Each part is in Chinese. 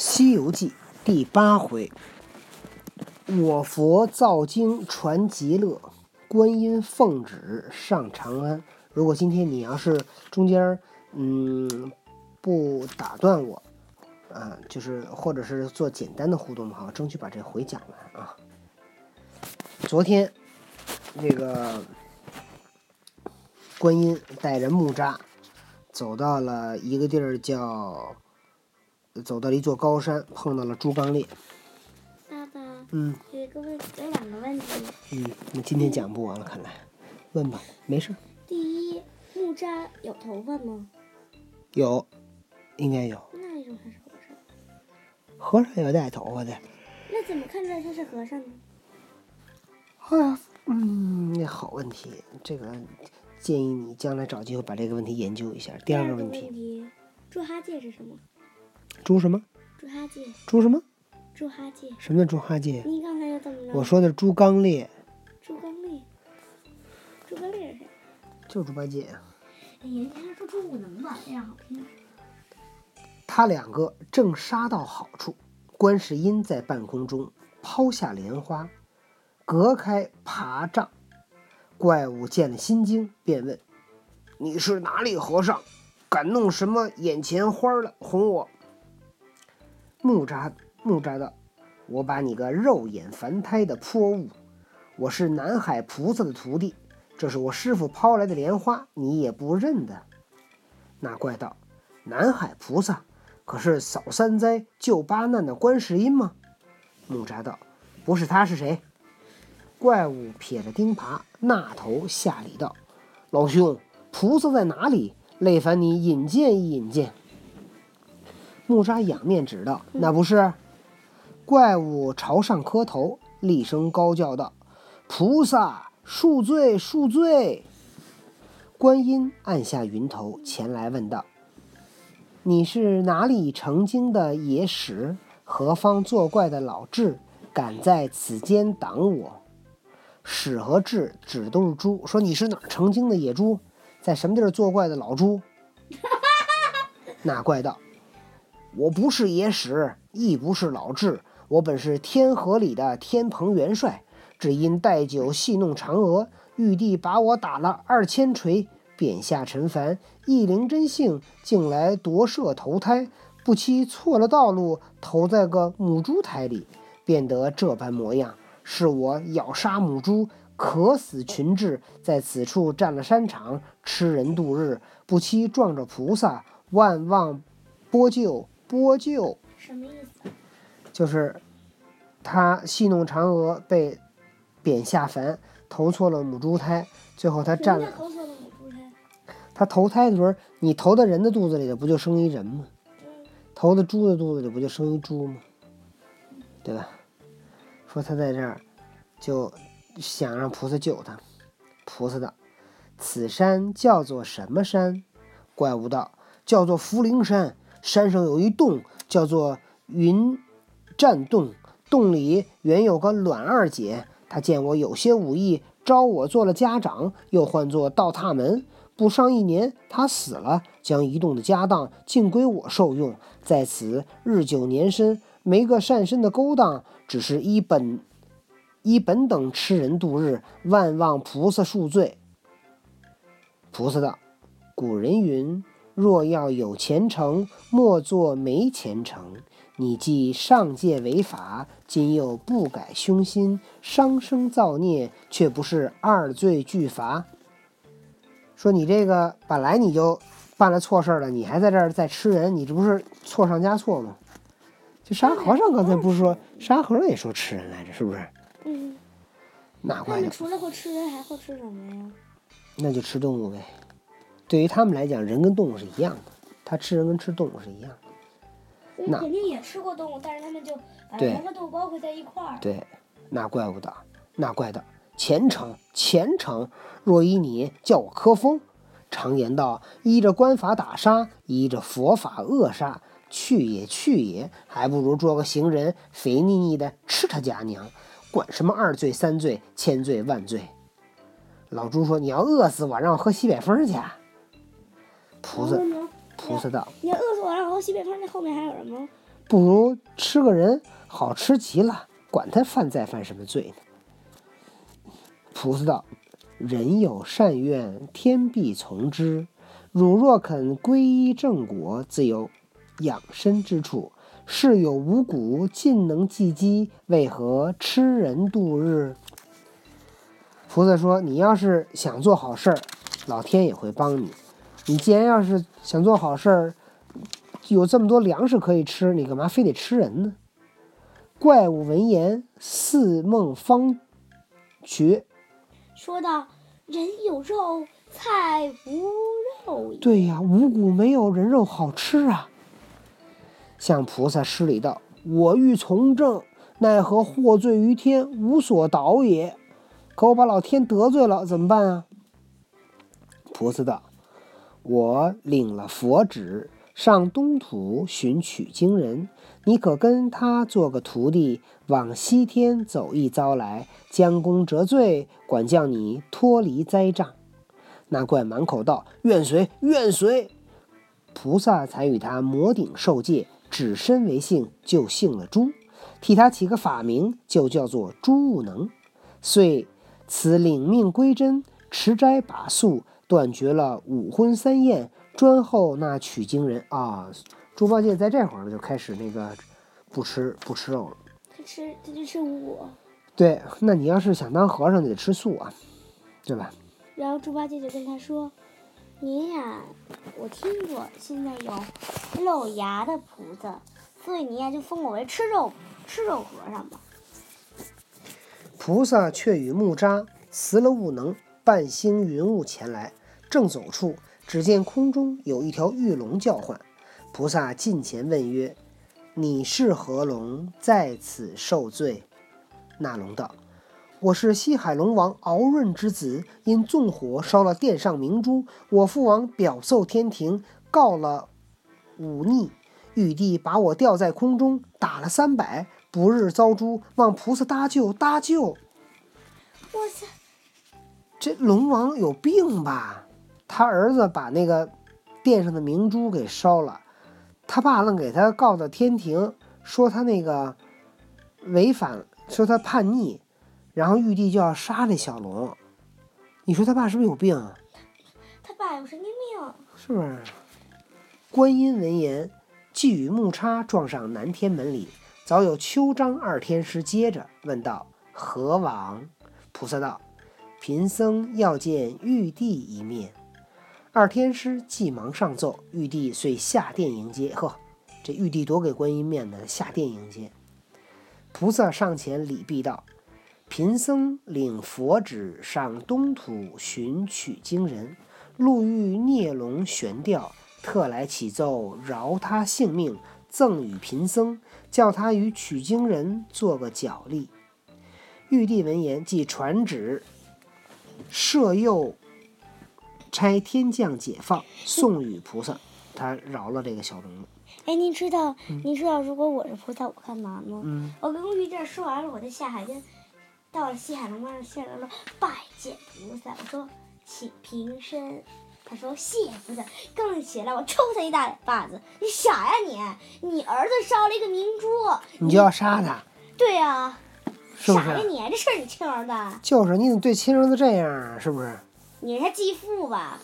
西游记》第八回，我佛造经传极乐，观音奉旨上长安。如果今天你要是中间嗯不打断我啊，就是或者是做简单的互动的话，争取把这回讲完啊。昨天那个观音带着木吒走到了一个地儿，叫。走到了一座高山，碰到了猪刚鬣。爸爸，嗯，有一个问，有两个问题。嗯，你今天讲不完了，看来，问吧，没事。第一，木吒有头发吗？有，应该有。那为什么他是和尚？和尚有带头发的。那怎么看出来他是和尚呢？啊，嗯，那好问题，这个建议你将来找机会把这个问题研究一下。第二个问题，猪八戒是什么？猪什么？猪八戒。猪什么？猪八戒。什么叫猪八戒？你刚才又怎么了？我说的是猪刚鬣。猪刚鬣。猪刚鬣是谁？就猪八戒呀。哎呀，你还说猪五能吧？这样好听。他两个正杀到好处，观世音在半空中抛下莲花，隔开爬障。怪物见了心惊，便问：“你是哪里和尚？”敢弄什么眼前花了哄我？木吒木吒道：“我把你个肉眼凡胎的泼物！我是南海菩萨的徒弟，这是我师傅抛来的莲花，你也不认得？”那怪道：“南海菩萨可是扫三灾救八难的观世音吗？”木吒道：“不是他是谁？”怪物撇着钉耙，那头下礼道：“老兄，菩萨在哪里？”累烦你引荐一引荐。木吒仰面指道：“那不是。”怪物朝上磕头，厉声高叫道：“菩萨恕罪，恕罪！”观音按下云头，前来问道：“你是哪里成精的野史？何方作怪的老智？敢在此间挡我？”史和智指都是猪，说：“你是哪成精的野猪？”在什么地儿作怪的老猪？那怪道：“我不是野史，亦不是老智，我本是天河里的天蓬元帅。只因带酒戏弄嫦娥，玉帝把我打了二千锤，贬下尘凡。一灵真性，竟来夺舍投胎，不期错了道路，投在个母猪胎里，变得这般模样。是我咬杀母猪。”渴死群智，在此处占了山场，吃人度日。不期撞着菩萨，万望拨救拨救。什么意思？就是他戏弄嫦娥，被贬下凡，投错了母猪胎。最后他占了。投错了母猪胎。他投胎的时候，你投到人的肚子里的，不就生一人吗？投到猪的肚子里，不就生一猪吗？对吧？说他在这儿，就。想让菩萨救他，菩萨道：“此山叫做什么山？”怪物道：“叫做福陵山。山上有一洞，叫做云栈洞。洞里原有个卵二姐，她见我有些武艺，招我做了家长，又唤作倒踏门。不上一年，她死了，将一洞的家当尽归我受用。在此日久年深，没个善身的勾当，只是一本。”依本等吃人度日，万望菩萨恕罪。菩萨道：“古人云，若要有前程，莫做没前程。你既上界违法，今又不改凶心，伤生造孽，却不是二罪俱罚。说你这个本来你就办了错事了，你还在这儿再吃人，你这不是错上加错吗？这沙和尚刚才不是说，沙和尚也说吃人来着，是不是？”嗯，那怪除了会吃人，还会吃什么呀？那就吃动物呗。对于他们来讲，人跟动物是一样的。他吃人跟吃动物是一样的。那肯定也吃过动物，但是他们就把人和动物包括在一块儿。对，那怪不得，那怪的，虔诚虔诚。若依你叫我科风，常言道：依着官法打杀，依着佛法扼杀。去也去也，还不如捉个行人，肥腻腻的吃他家娘。管什么二罪三罪千罪万罪？老朱说：“你要饿死我，让我喝西北风去。”菩萨，菩萨道：“你饿死我，了我喝西北风，那后面还有什么？”不如吃个人，好吃极了，管他犯再犯什么罪呢？”菩萨道：“人有善愿，天必从之。汝若肯皈依正果，自有养身之处。世有五谷，尽能济饥，为何吃人度日？”菩萨说：“你要是想做好事儿，老天也会帮你。你既然要是想做好事儿，有这么多粮食可以吃，你干嘛非得吃人呢？”怪物闻言，似梦方觉，说道：“人有肉，菜无肉。”对呀，五谷没有人肉好吃啊。向菩萨施礼道：“我欲从政，奈何获罪于天，无所导也。”可我把老天得罪了，怎么办啊？菩萨道：“我领了佛旨，上东土寻取经人，你可跟他做个徒弟，往西天走一遭来，将功折罪，管教你脱离灾障。”那怪满口道：“愿随，愿随。”菩萨才与他摩顶受戒，指身为姓，就姓了朱，替他起个法名，就叫做朱悟能，遂。此领命归真，持斋把素，断绝了五荤三宴，专候那取经人啊！猪八戒在这会儿就开始那个不吃不吃肉了。他吃他就吃五谷。对，那你要是想当和尚，你得吃素啊，对吧？然后猪八戒就跟他说：“您呀，我听过现在有露牙的菩萨，所以您呀就封我为吃肉吃肉和尚吧。”菩萨却与木吒辞了悟能，半星云雾前来。正走处，只见空中有一条玉龙叫唤。菩萨近前问曰：“你是何龙，在此受罪？”那龙道：“我是西海龙王敖闰之子，因纵火烧了殿上明珠，我父王表奏天庭，告了忤逆，玉帝把我吊在空中，打了三百。”不日遭诛，望菩萨搭救搭救！我操，这龙王有病吧？他儿子把那个殿上的明珠给烧了，他爸愣给他告到天庭，说他那个违反，说他叛逆，然后玉帝就要杀那小龙。你说他爸是不是有病？他爸有神经病，是不是？观音闻言，即与木叉撞上南天门里。早有秋张二天师接着问道：“何往？”菩萨道：“贫僧要见玉帝一面。”二天师急忙上奏，玉帝遂下殿迎接。呵，这玉帝多给观音面子，下殿迎接。菩萨上前礼毕道：“贫僧领佛旨上东土寻取经人，路遇孽龙悬吊，特来启奏饶他性命。”赠与贫僧，叫他与取经人做个脚力。玉帝闻言，即传旨，赦诱差天降解放，送与菩萨。他饶了这个小龙了。哎，您知道，您知道，如果我是菩萨，我干嘛吗？嗯，我跟玉帝说完了，我在下海，边到了西海龙王下来了，拜见菩萨。我说，请平身。他说：“谢菩萨。”刚起来，我抽他一大巴子。你傻呀你！你儿子烧了一个明珠，你就要杀他？对呀，是不是？傻呀你！这事儿你亲儿子？就是你怎么对亲儿子这样啊？是不是？你是他继父吧？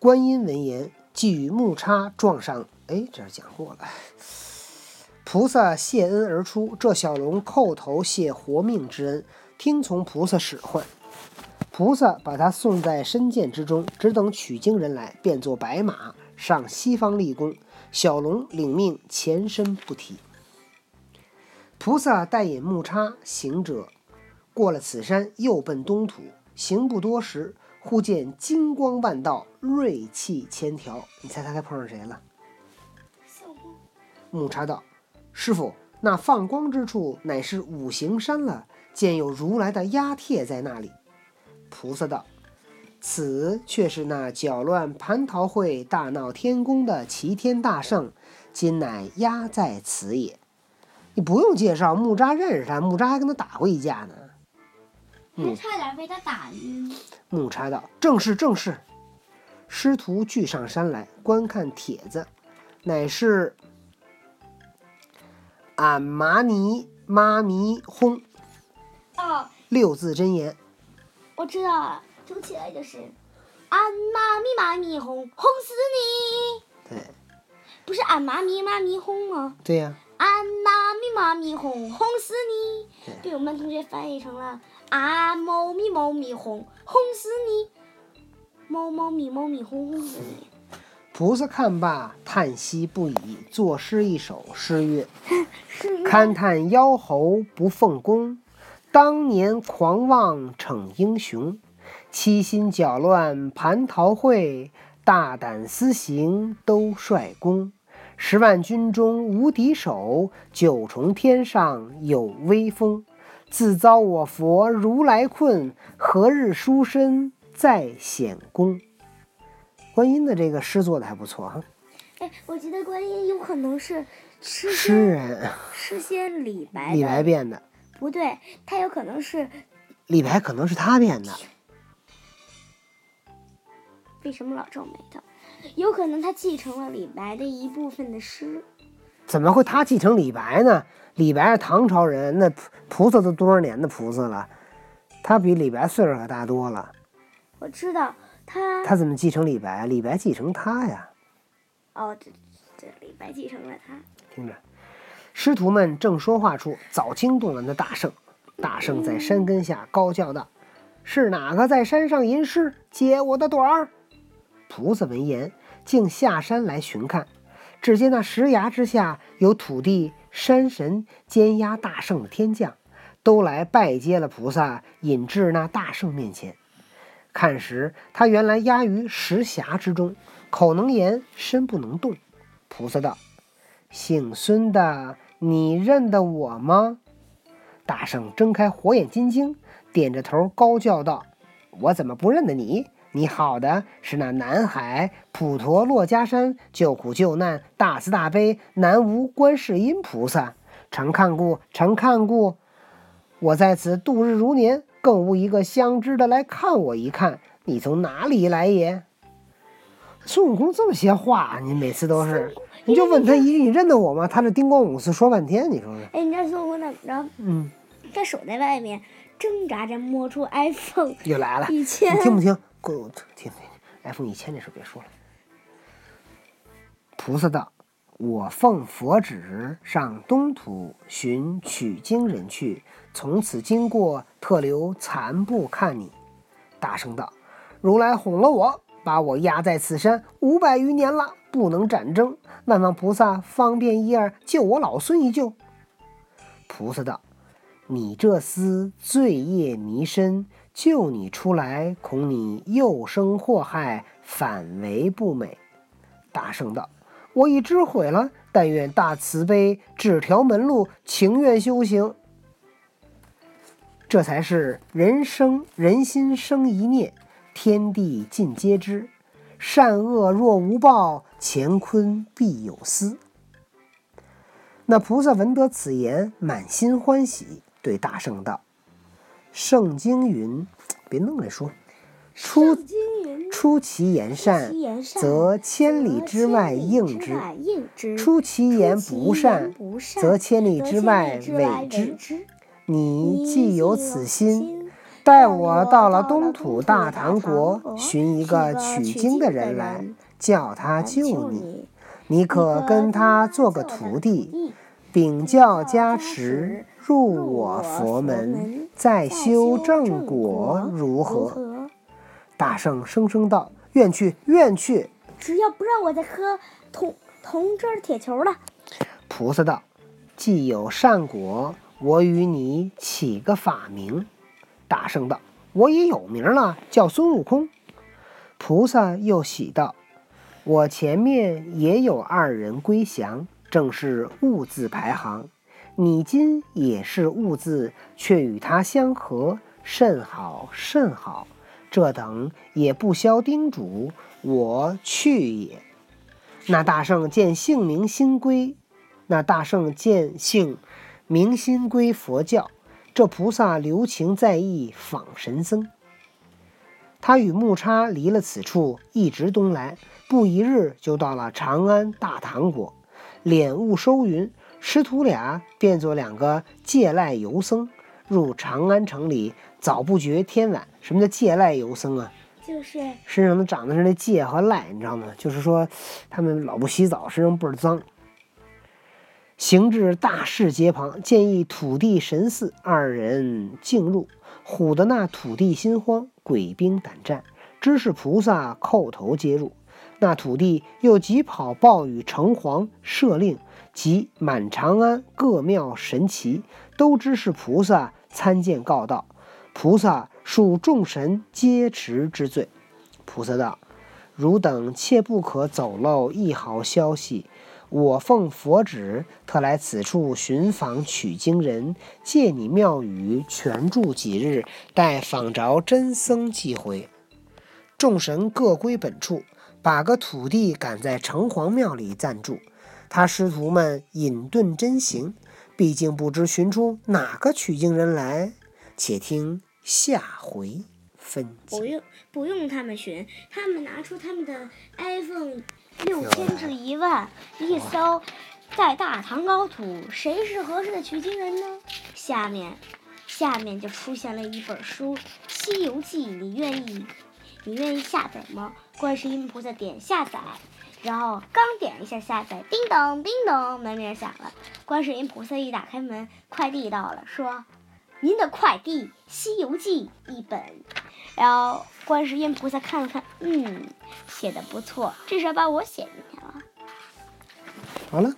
观音闻言，即与木叉撞上。哎，这讲过了。菩萨谢恩而出，这小龙叩头谢活命之恩，听从菩萨使唤。菩萨把他送在深涧之中，只等取经人来，变作白马上西方立功。小龙领命，前身不提。菩萨带引木叉行者过了此山，又奔东土。行不多时，忽见金光万道，锐气千条。你猜他该碰上谁了？木叉道：“师傅，那放光之处乃是五行山了。见有如来的压帖在那里。”菩萨道：“此却是那搅乱蟠桃会、大闹天宫的齐天大圣，今乃压在此也。你不用介绍，木吒认识他，木吒还跟他打过一架呢。还差点被他打晕。”木叉道：“正是，正是。”师徒俱上山来观看帖子，乃是俺妈尼妈咪轰，哦，六字真言。我知道了，读起来就是俺妈咪妈咪轰，轰死你！对不是俺妈咪妈咪轰吗？对呀、俺妈咪妈咪轰，轰死你！对被我们班同学翻译成了俺猫咪猫咪哄哄死你！猫猫咪猫咪哄哄死你！菩萨看罢，叹息不已，作诗一首。诗曰：是勘探妖猴不奉公，当年狂妄逞英雄。七心搅乱蟠桃会，大胆私行都率公。十万军中无敌手，九重天上有威风。自遭我佛如来困，何日书身再显功？观音的这个诗做的还不错哈，哎，我觉得观音有可能是诗诗人诗仙李白李白，变的，不对，他有可能是李白可能是他变的。为什么老皱眉头？有可能他继承了李白的一部分的诗。怎么会他继承李白呢？李白是唐朝人，那菩菩萨都多少年的菩萨了，他比李白岁数可大多了。我知道他他怎么继承李白？李白继承他呀。哦，这这李白继承了他。听着，师徒们正说话处，早惊动了那大圣。大圣在山根下高叫道：“是哪个在山上吟诗？揭我的短儿！”菩萨闻言，竟下山来寻看。只见那石崖之下有土地、山神监压大圣的天将，都来拜接了菩萨，引至那大圣面前。看时，他原来压于石匣之中，口能言，身不能动。菩萨道：“姓孙的，你认得我吗？”大圣睁开火眼金睛，点着头高叫道：“我怎么不认得你？你好的是那南海普陀珞珈山救苦救难大慈大悲南无观世音菩萨。常看顾，常看顾。我在此度日如年，更无一个相知的来看我一看。你从哪里来也？”孙悟空这么些话，你每次都是，你就问他一句：“你认得我吗？”他这叮咣五四说半天，你说说。哎，你知道孙悟空怎么着？嗯，他手在外面挣扎着摸出 iPhone 又来了，一千你听不听？给我听听，iPhone 一千这事别说了。菩萨道：“我奉佛旨上东土寻取经人去，从此经过，特留残部看你。”大声道：“如来哄了我，把我压在此山五百余年了，不能战争。万望菩萨方便一二，救我老孙一救。”菩萨道：“你这厮罪业弥深，救你出来，恐你又生祸害，反为不美。”大圣道：“我已知悔了，但愿大慈悲指条门路，情愿修行。这才是人生人心生一念，天地尽皆知。善恶若无报，乾坤必有私。”那菩萨闻得此言，满心欢喜，对大圣道：“圣经云，别弄来说，出出其言善则千里之外应之。出其言不善，则千里之外伪之。你你既有此心，，待待我到了东土大唐国，寻一个取经的人来，叫他救。你，你可跟他做个徒弟，禀教加持，入我佛门，再修正果，如何？？大圣声声道：“愿去，愿去。只要不让我再喝铜铜汁铁球了，”菩萨道：“既有善果，我与你起个法名。”大圣道：“我已有名了，叫孙悟空。”菩萨又喜道：“我前面也有二人归降，正是物字排行。你今也是物字，却与他相合，甚好甚好。这等也不消叮嘱，我去也。”那大圣见姓名新归，那大圣见姓名心归佛教，这菩萨留情在意，访神僧。他与木叉离了此处，一直东来，不一日就到了长安大唐国。敛雾收云，师徒俩变作两个借赖游僧，入长安城里，早不觉天晚。什么叫借赖游僧啊？就是身上都长的是那借和赖，你知道吗？就是说他们老不洗澡，身上倍儿脏。行至大市街旁，见一土地神寺，二人径入。唬得那土地心慌，鬼兵胆战，知是菩萨，叩头接入。那土地又急跑报与城隍设令，及满长安各庙神奇，都知是菩萨参见告道。菩萨恕众神皆持之罪。菩萨道：“汝等切不可走漏一毫消息。我奉佛旨，特来此处寻访取经人，借你庙宇全住几日，待访着真僧即回。”众神各归本处。把个土地赶在城隍庙里暂住，他师徒们隐遁真行，毕竟不知寻出哪个取经人来。且听下回分解。不用不用他们寻，他们拿出他们的 iPhone 六千至一万，一搜，在大唐高土，谁是合适的取经人呢？下面下面就出现了一本书《西游记》，你愿意你愿意下载吗？观世音菩萨点下载，然后刚点一下下载，叮咚叮咚，门铃响了。观世音菩萨一打开门，快递到了，说：“您的快递《西游记》一本。”然后观世音菩萨看了看，嗯，写的不错，至少把我写进去了。好了。